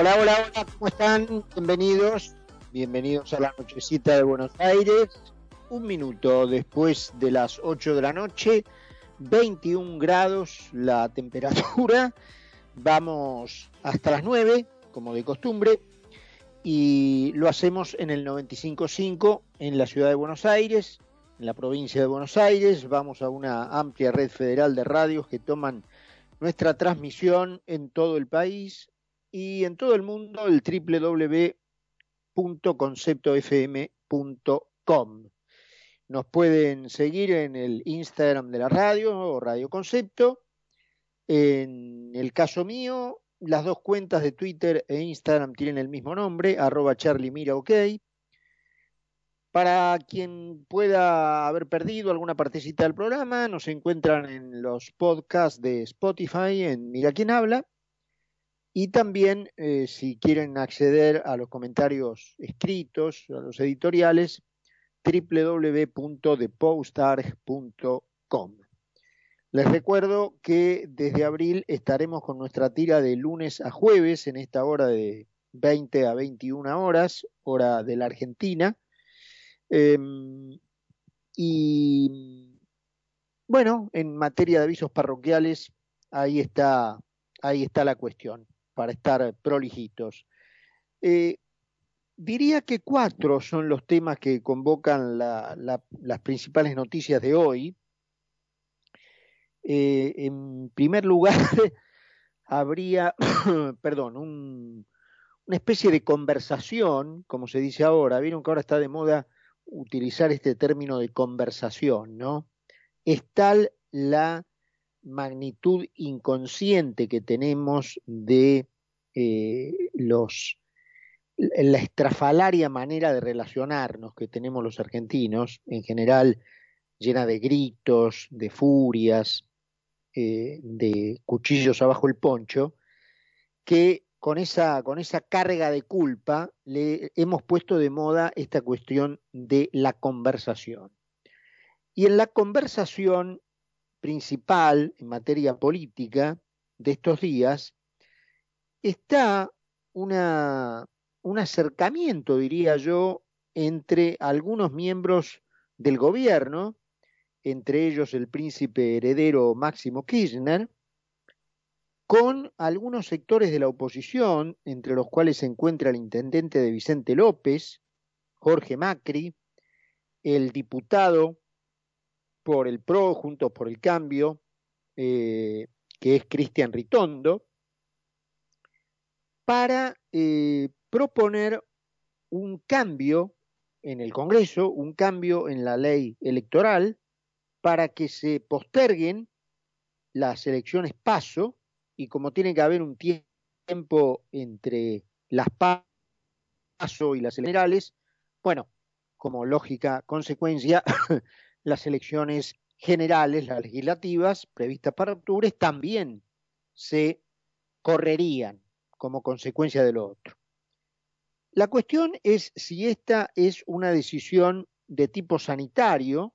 Hola, hola, hola, ¿cómo están? Bienvenidos, bienvenidos a la nochecita de Buenos Aires. Un minuto después de las 8 de la noche, 21 grados la temperatura. Vamos hasta las 9, como de costumbre, y lo hacemos en el 95.5 en la ciudad de Buenos Aires, en la provincia de Buenos Aires. Vamos a una amplia red federal de radios que toman nuestra transmisión en todo el país y en todo el mundo el www.conceptofm.com. Nos pueden seguir en el Instagram de la radio o Radio Concepto. En el caso mío, las dos cuentas de Twitter e Instagram tienen el mismo nombre, arroba OK. Para quien pueda haber perdido alguna partecita del programa, nos encuentran en los podcasts de Spotify, en Mira quién habla. Y también, eh, si quieren acceder a los comentarios escritos, a los editoriales, www.thepostarg.com. Les recuerdo que desde abril estaremos con nuestra tira de lunes a jueves en esta hora de 20 a 21 horas, hora de la Argentina. Em, y bueno, en materia de avisos parroquiales, ahí está, ahí está la cuestión, para estar prolijitos. Eh, Diría que cuatro son los temas que convocan las principales noticias de hoy. Eh, en primer lugar, habría, perdón, una especie de conversación, como se dice ahora. Vieron que ahora está de moda utilizar este término de conversación, ¿no? Es tal la magnitud inconsciente que tenemos de eh, los la estrafalaria manera de relacionarnos que tenemos los argentinos, en general llena de gritos, de furias, eh, de cuchillos abajo el poncho, que con esa, con esa carga de culpa le hemos puesto de moda esta cuestión de la conversación. Y en la conversación principal en materia política de estos días está una, un acercamiento, diría yo, entre algunos miembros del gobierno, entre ellos el príncipe heredero Máximo Kirchner, con algunos sectores de la oposición, entre los cuales se encuentra el intendente de Vicente López, Jorge Macri, el diputado por el PRO, Juntos por el Cambio, eh, que es Cristian Ritondo, para eh, proponer un cambio en el Congreso, un cambio en la ley electoral para que se posterguen las elecciones paso y como tiene que haber un tiempo entre las paso y las generales, bueno, como lógica consecuencia, las elecciones generales, las legislativas previstas para octubre, también se correrían como consecuencia de lo otro. La cuestión es si esta es una decisión de tipo sanitario,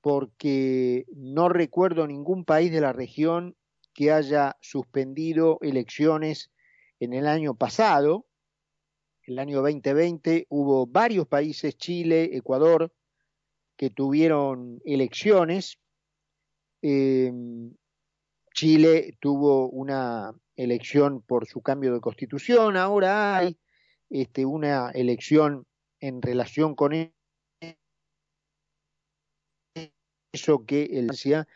porque no recuerdo ningún país de la región que haya suspendido elecciones en el año pasado. El año 2020 hubo varios países, Chile, Ecuador, que tuvieron elecciones. Em, Chile tuvo una elección por su cambio de constitución, ahora hay este, una elección en relación con eso que decía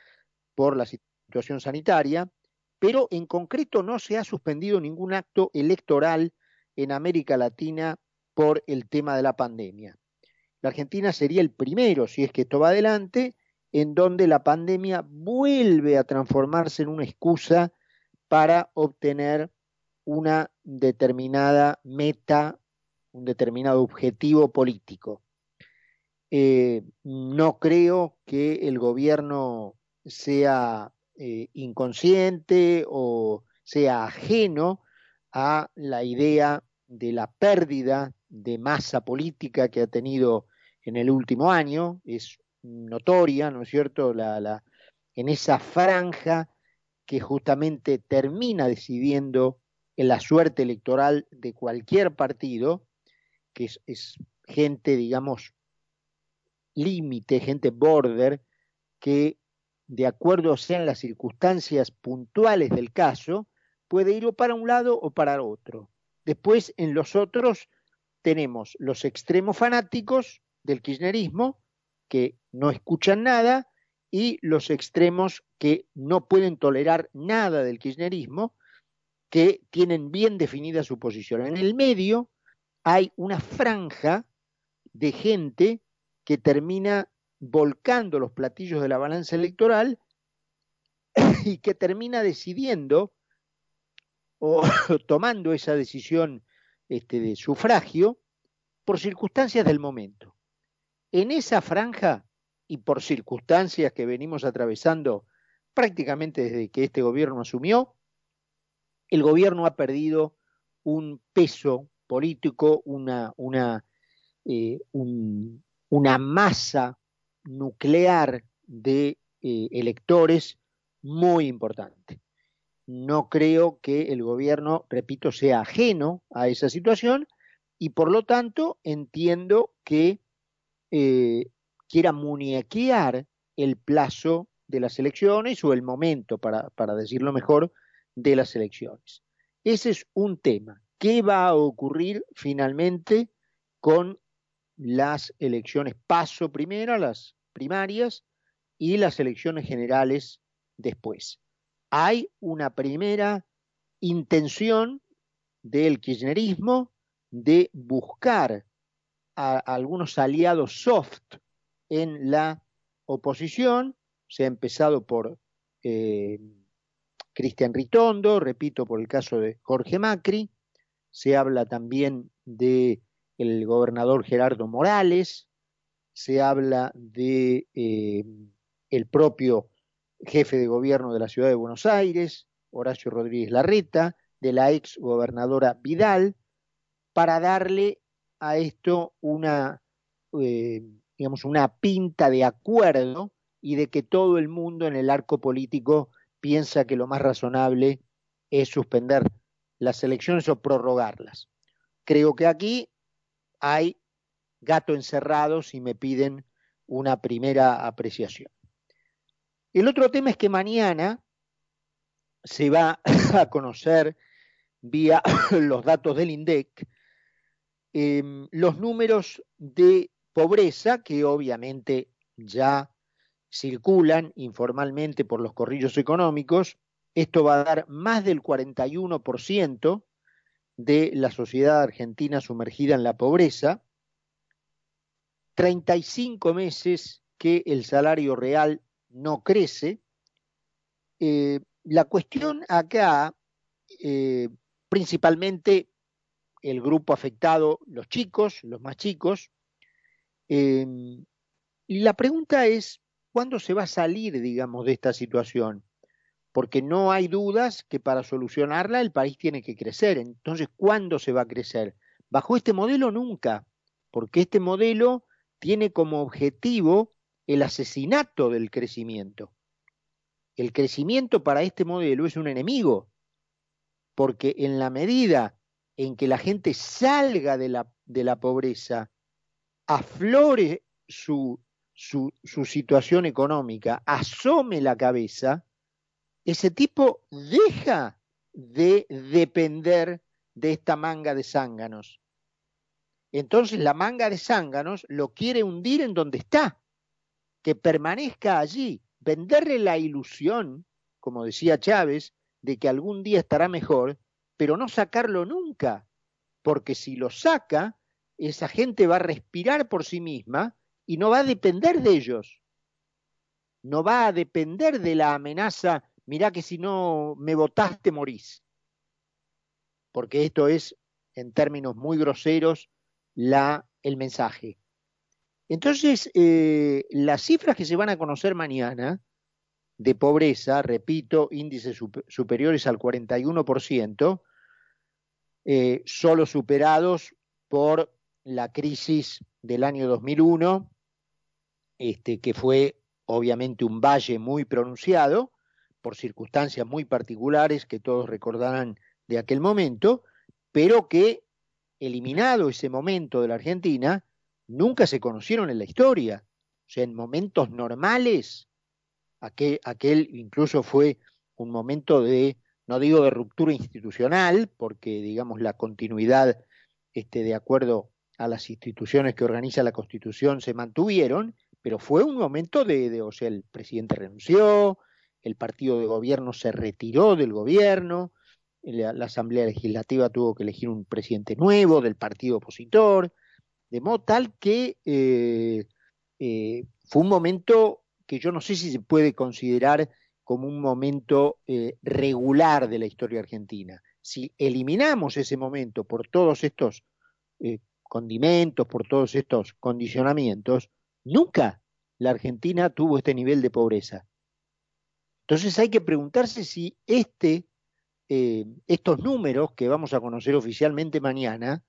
por la situación sanitaria, pero en concreto no se ha suspendido ningún acto electoral en América Latina por el tema de la pandemia. La Argentina sería el primero, si es que esto va adelante, en donde la pandemia vuelve a transformarse en una excusa para obtener una determinada meta, un determinado objetivo político. Eh, no creo que el gobierno sea eh, inconsciente o sea ajeno a la idea de la pérdida de masa política que ha tenido en el último año. Es notoria, ¿no es cierto?, la, la, en esa franja que justamente termina decidiendo en la suerte electoral de cualquier partido, que es, gente, digamos, límite, gente border, que de acuerdo sean las circunstancias puntuales del caso, puede ir o para un lado o para otro. Después, en los otros, tenemos los extremos fanáticos del kirchnerismo, que no escuchan nada, y los extremos que no pueden tolerar nada del kirchnerismo, que tienen bien definida su posición. En el medio hay una franja de gente que termina volcando los platillos de la balanza electoral y que termina decidiendo o tomando esa decisión este, de sufragio por circunstancias del momento. En esa franja y por circunstancias que venimos atravesando prácticamente desde que este gobierno asumió, el gobierno ha perdido un peso político, una, eh, masa nuclear de eh, electores muy importante. No creo que el gobierno, repito, sea ajeno a esa situación y por lo tanto entiendo que eh, quiera muñequear el plazo de las elecciones o el momento, para, para decirlo mejor, de las elecciones. Ese es un tema. ¿Qué va a ocurrir finalmente con las elecciones paso primero, las primarias, y las elecciones generales después? Hay una primera intención del kirchnerismo de buscar a, algunos aliados soft en la oposición. Se ha empezado por eh, Cristian Ritondo, repito, por el caso de Jorge Macri, se habla también de el gobernador Gerardo Morales, se habla de eh, el propio jefe de gobierno de la ciudad de Buenos Aires, Horacio Rodríguez Larreta, de la ex gobernadora Vidal, para darle a esto una, eh, digamos, una pinta de acuerdo y de que todo el mundo en el arco político piensa que lo más razonable es suspender las elecciones o prorrogarlas. Creo que aquí hay gato encerrado si me piden una primera apreciación. El otro tema es que mañana se va a conocer vía los datos del INDEC em, los números de pobreza que obviamente ya circulan informalmente por los corrillos económicos. Esto va a dar más del 41% de la sociedad argentina sumergida en la pobreza. 35 meses que el salario real no crece. Eh, la cuestión acá, eh, principalmente el grupo afectado, los chicos, los más chicos, eh, y la pregunta es, ¿Cuándo se va a salir, digamos, de esta situación? Porque no hay dudas que para solucionarla el país tiene que crecer. Entonces, ¿cuándo se va a crecer? Bajo este modelo nunca, porque este modelo tiene como objetivo el asesinato del crecimiento. El crecimiento para este modelo es un enemigo, porque en la medida en que la gente salga de la, pobreza, aflore su su, situación económica, asome la cabeza, ese tipo deja de depender de esta manga de zánganos. Entonces la manga de zánganos lo quiere hundir en donde está, que permanezca allí, venderle la ilusión, como decía Chávez, de que algún día estará mejor, pero no sacarlo nunca, porque si lo saca, esa gente va a respirar por sí misma y no va a depender de ellos. No va a depender de la amenaza, mirá que si no me votaste morís. Porque esto es, en términos muy groseros, la, el mensaje. Entonces, eh, las cifras que se van a conocer mañana de pobreza, repito, índices superiores al 41%, eh, solo superados por la crisis del año 2001, este, que fue obviamente un valle muy pronunciado, por circunstancias muy particulares que todos recordarán de aquel momento, pero que, eliminado ese momento de la Argentina, nunca se conocieron en la historia. O sea, en momentos normales, aquel, aquel incluso fue un momento de, no digo de ruptura institucional, porque digamos la continuidad este, de acuerdo a las instituciones que organiza la Constitución se mantuvieron, pero fue un momento de, o sea, el presidente renunció, el partido de gobierno se retiró del gobierno, la, Asamblea Legislativa tuvo que elegir un presidente nuevo del partido opositor, de modo tal que eh, eh, fue un momento que yo no sé si se puede considerar como un momento eh, regular de la historia argentina. Si eliminamos ese momento por todos estos condimentos, por todos estos condicionamientos, nunca la Argentina tuvo este nivel de pobreza. Entonces hay que preguntarse si este, eh, estos números que vamos a conocer oficialmente mañana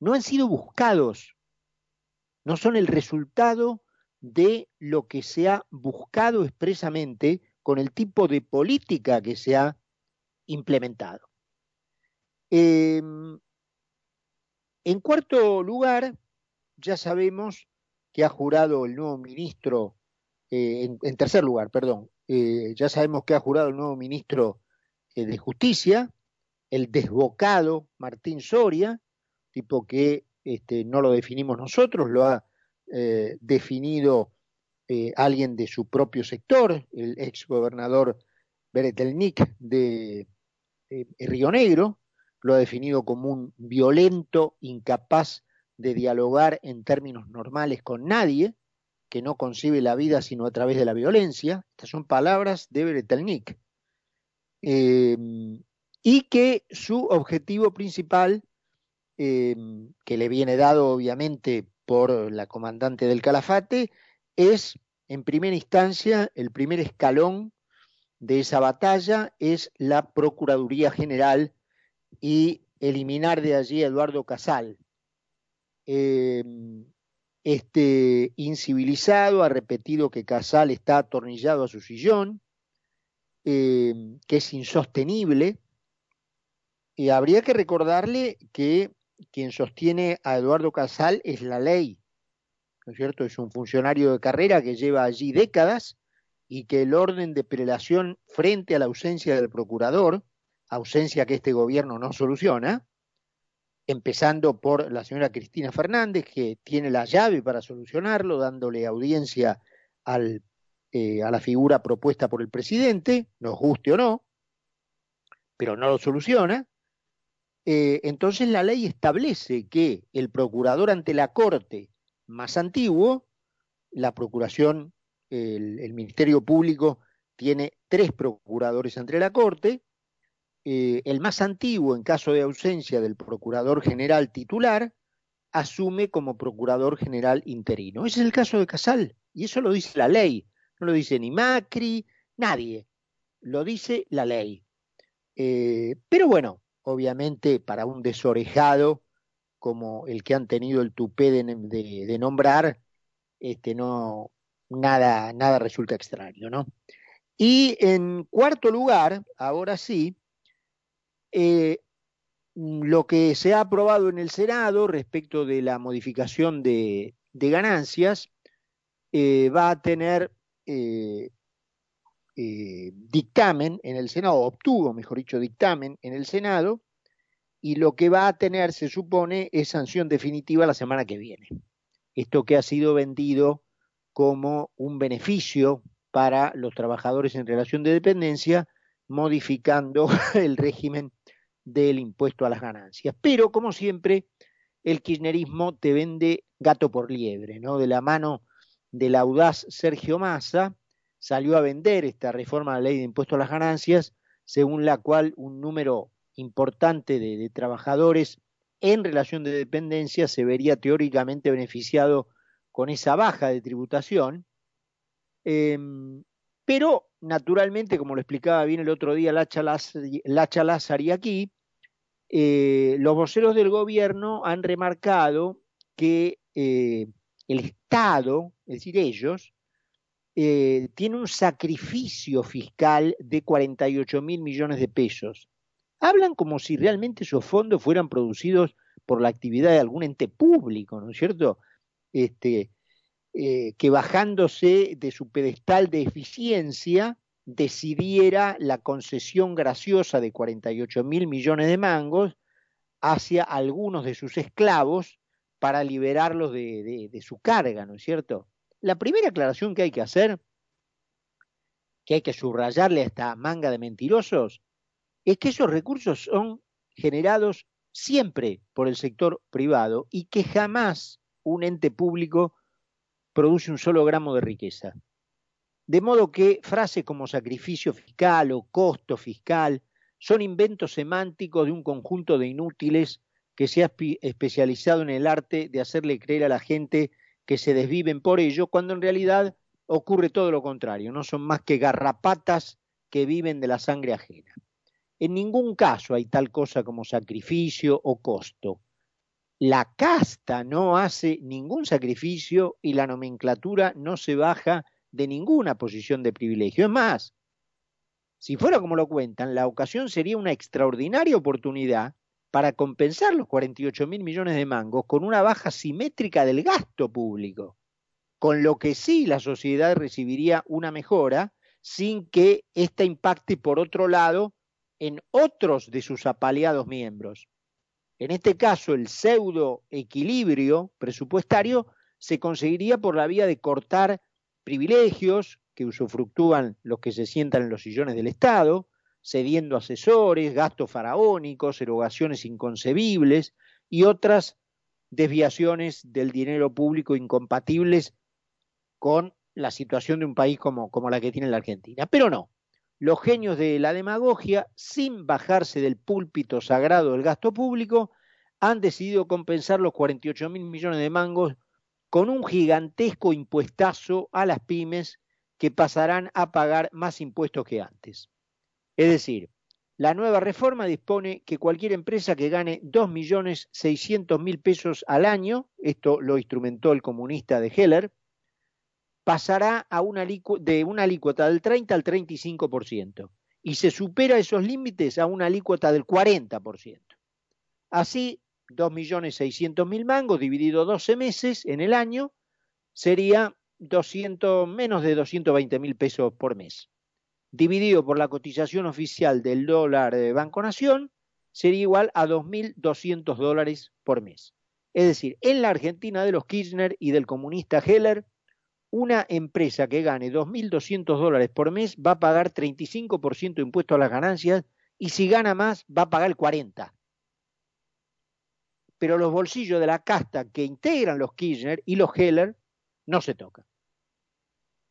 no han sido buscados, no son el resultado de lo que se ha buscado expresamente con el tipo de política que se ha implementado. Em, en cuarto lugar, ya sabemos que ha jurado el nuevo ministro, eh, en, tercer lugar, perdón, eh, ya sabemos que ha jurado el nuevo ministro eh, de Justicia, el desbocado Martín Soria, tipo que este, no lo definimos nosotros, lo ha definido alguien de su propio sector, el ex gobernador Beretelnik de Río Negro, lo ha definido como un violento, incapaz de dialogar en términos normales con nadie, que no concibe la vida sino a través de la violencia. Estas son palabras de Bretelnik. Em, y que su objetivo principal, em, que le viene dado obviamente por la comandante del Calafate, es, en primera instancia, el primer escalón de esa batalla es la Procuraduría General y eliminar de allí a Eduardo Casal. Em, este incivilizado ha repetido que Casal está atornillado a su sillón, em, que es insostenible, y habría que recordarle que quien sostiene a Eduardo Casal es la ley, ¿no es cierto? Es un funcionario de carrera que lleva allí décadas y que el orden de prelación frente a la ausencia del procurador ausencia que este gobierno no soluciona, empezando por la señora Cristina Fernández, que tiene la llave para solucionarlo, dándole audiencia eh, a la figura propuesta por el presidente, nos guste o no, pero no lo soluciona. Eh, entonces la ley establece que el procurador ante la Corte más antiguo, la Procuración, el Ministerio Público tiene tres procuradores ante la Corte, eh, el más antiguo, en caso de ausencia del procurador general titular, asume como procurador general interino. Ese es el caso de Casal, y eso lo dice la ley, no lo dice ni Macri, nadie, lo dice la ley. Eh, pero bueno, obviamente para un desorejado como el que han tenido el tupé de, nombrar, este, no, nada, nada resulta extraño, ¿no? Y en cuarto lugar, ahora sí, eh, lo que se ha aprobado en el Senado respecto de la modificación de, ganancias eh, va a tener eh, dictamen en el Senado, obtuvo, mejor dicho, dictamen en el Senado, y lo que va a tener, se supone, es sanción definitiva la semana que viene. Esto que ha sido vendido como un beneficio para los trabajadores en relación de dependencia, modificando el régimen del impuesto a las ganancias. Pero, como siempre, el kirchnerismo te vende gato por liebre, ¿no? De la mano del audaz Sergio Massa, salió a vender esta reforma de la ley de impuesto a las ganancias, según la cual un número importante de, trabajadores en relación de dependencia se vería teóricamente beneficiado con esa baja de tributación, em, pero naturalmente, como lo explicaba bien el otro día Lacha Lázari aquí, eh, los voceros del gobierno han remarcado que eh, el Estado, es decir, ellos, eh, tiene un sacrificio fiscal de 48 mil millones de pesos Hablan como si realmente esos fondos fueran producidos por la actividad de algún ente público, ¿no es cierto? Este, eh, que bajándose de su pedestal de eficiencia decidiera la concesión graciosa de 48 mil millones de mangos hacia algunos de sus esclavos para liberarlos de, de su carga, ¿no es cierto? La primera aclaración que hay que hacer, que hay que subrayarle a esta manga de mentirosos, es que esos recursos son generados siempre por el sector privado y que jamás un ente público produce un solo gramo de riqueza. De modo que frases como sacrificio fiscal o costo fiscal son inventos semánticos de un conjunto de inútiles que se ha especializado en el arte de hacerle creer a la gente que se desviven por ello, cuando en realidad ocurre todo lo contrario, no son más que garrapatas que viven de la sangre ajena. En ningún caso hay tal cosa como sacrificio o costo. La casta no hace ningún sacrificio y la nomenclatura no se baja de ninguna posición de privilegio. Es más, si fuera como lo cuentan, la ocasión sería una extraordinaria oportunidad para compensar los 48 mil millones de mangos con una baja simétrica del gasto público, con lo que sí la sociedad recibiría una mejora sin que ésta impacte por otro lado en otros de sus apaleados miembros. En este caso, el pseudo equilibrio presupuestario se conseguiría por la vía de cortar privilegios que usufructúan los que se sientan en los sillones del Estado, cediendo asesores, gastos faraónicos, erogaciones inconcebibles y otras desviaciones del dinero público incompatibles con la situación de un país como, como la que tiene la Argentina. Pero no, los genios de la demagogia, sin bajarse del púlpito sagrado del gasto público, han decidido compensar los 48 mil millones de mangos con un gigantesco impuestazo a las pymes que pasarán a pagar más impuestos que antes. Es decir, la nueva reforma dispone que cualquier empresa que gane 2.600.000 pesos al año, esto lo instrumentó el comunista de Heller, pasará a una de una alícuota del 30 al 35% y se supera esos límites a una alícuota del 40%. Así, 2.600.000 mangos dividido 12 meses en el año sería 200, menos de 220.000 pesos por mes. Dividido por la cotización oficial del dólar de Banco Nación, sería igual a 2.200 dólares por mes. Es decir, en la Argentina de los Kirchner y del comunista Heller, una empresa que gane 2.200 dólares por mes va a pagar 35% de impuesto a las ganancias y si gana más va a pagar el 40%. Pero los bolsillos de la casta que integran los Kirchner y los Heller no se tocan.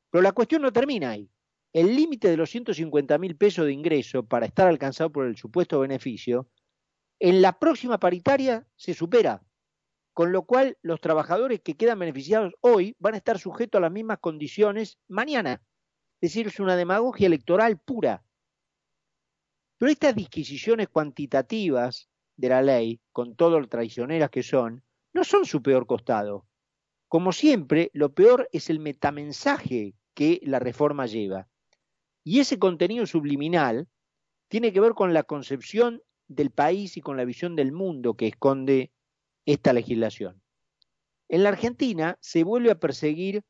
Pero la cuestión no termina ahí. El límite de los 150 mil pesos de ingreso para estar alcanzado por el supuesto beneficio, en la próxima paritaria se supera con lo cual los trabajadores que quedan beneficiados hoy van a estar sujetos a las mismas condiciones mañana. Es decir, es una demagogia electoral pura. Pero estas disquisiciones cuantitativas de la ley, con todo lo traicioneras que son, no son su peor costado. Como siempre, lo peor es el metamensaje que la reforma lleva. Y ese contenido subliminal tiene que ver con la concepción del país y con la visión del mundo que esconde esta legislación. En la Argentina se vuelve a perseguir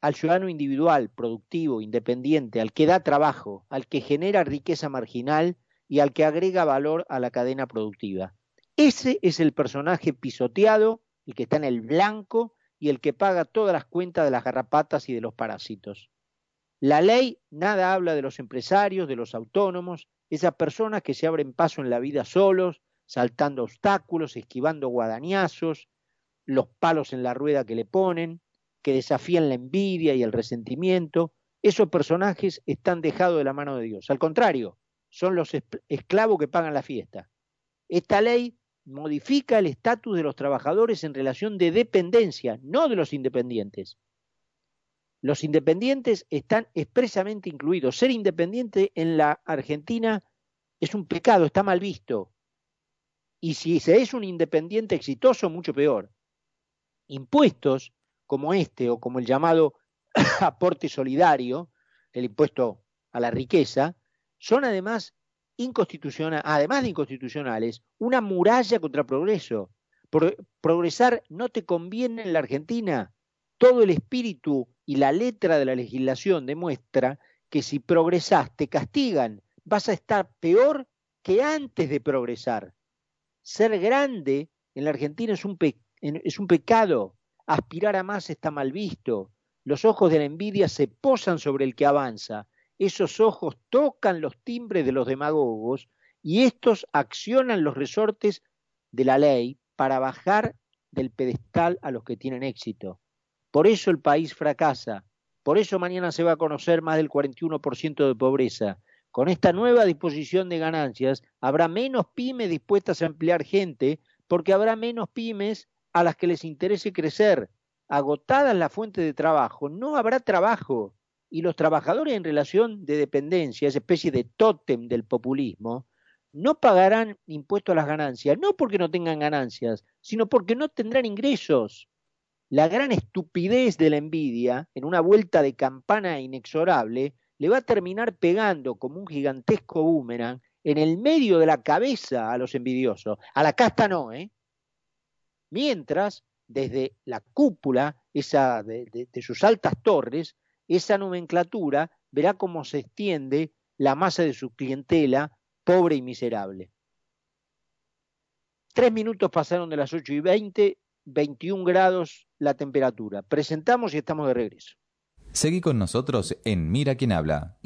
al ciudadano individual, productivo, independiente, al que da trabajo, al que genera riqueza marginal y al que agrega valor a la cadena productiva. Ese es el personaje pisoteado, el que está en el blanco y el que paga todas las cuentas de las garrapatas y de los parásitos. La ley nada habla de los empresarios, de los autónomos, esas personas que se abren paso en la vida solos, saltando obstáculos, esquivando guadañazos, los palos en la rueda que le ponen, que desafían la envidia y el resentimiento. Esos personajes están dejados de la mano de Dios. Al contrario, son los esclavos que pagan la fiesta. Esta ley modifica el estatus de los trabajadores en relación de dependencia, no de los independientes. Los independientes están expresamente incluidos. Ser independiente en la Argentina es un pecado, está mal visto. Y si se es un independiente exitoso, mucho peor. Impuestos como este o como el llamado aporte solidario, el impuesto a la riqueza, son además inconstitucional, además de inconstitucionales, una muralla contra progreso. progresar no te conviene en la Argentina. Todo el espíritu y la letra de la legislación demuestra que si progresás te castigan, vas a estar peor que antes de progresar. Ser grande en la Argentina es un, pecado, aspirar a más está mal visto, los ojos de la envidia se posan sobre el que avanza, esos ojos tocan los timbres de los demagogos y estos accionan los resortes de la ley para bajar del pedestal a los que tienen éxito. Por eso el país fracasa, por eso mañana se va a conocer más del 41% de pobreza. Con esta nueva disposición de ganancias habrá menos pymes dispuestas a emplear gente porque habrá menos pymes a las que les interese crecer. Agotadas la fuente de trabajo, no habrá trabajo y los trabajadores en relación de dependencia, esa especie de tótem del populismo, no pagarán impuesto a las ganancias, no porque no tengan ganancias, sino porque no tendrán ingresos. La gran estupidez de la envidia, en una vuelta de campana inexorable, le va a terminar pegando como un gigantesco boomerang en el medio de la cabeza a los envidiosos. A la casta no, ¿eh? Mientras, desde la cúpula esa de sus altas torres, esa nomenclatura verá cómo se extiende la masa de su clientela pobre y miserable. Tres minutos pasaron de las 8 y 20, 21 grados la temperatura. Presentamos y estamos de regreso. Seguí con nosotros en Mira quién habla.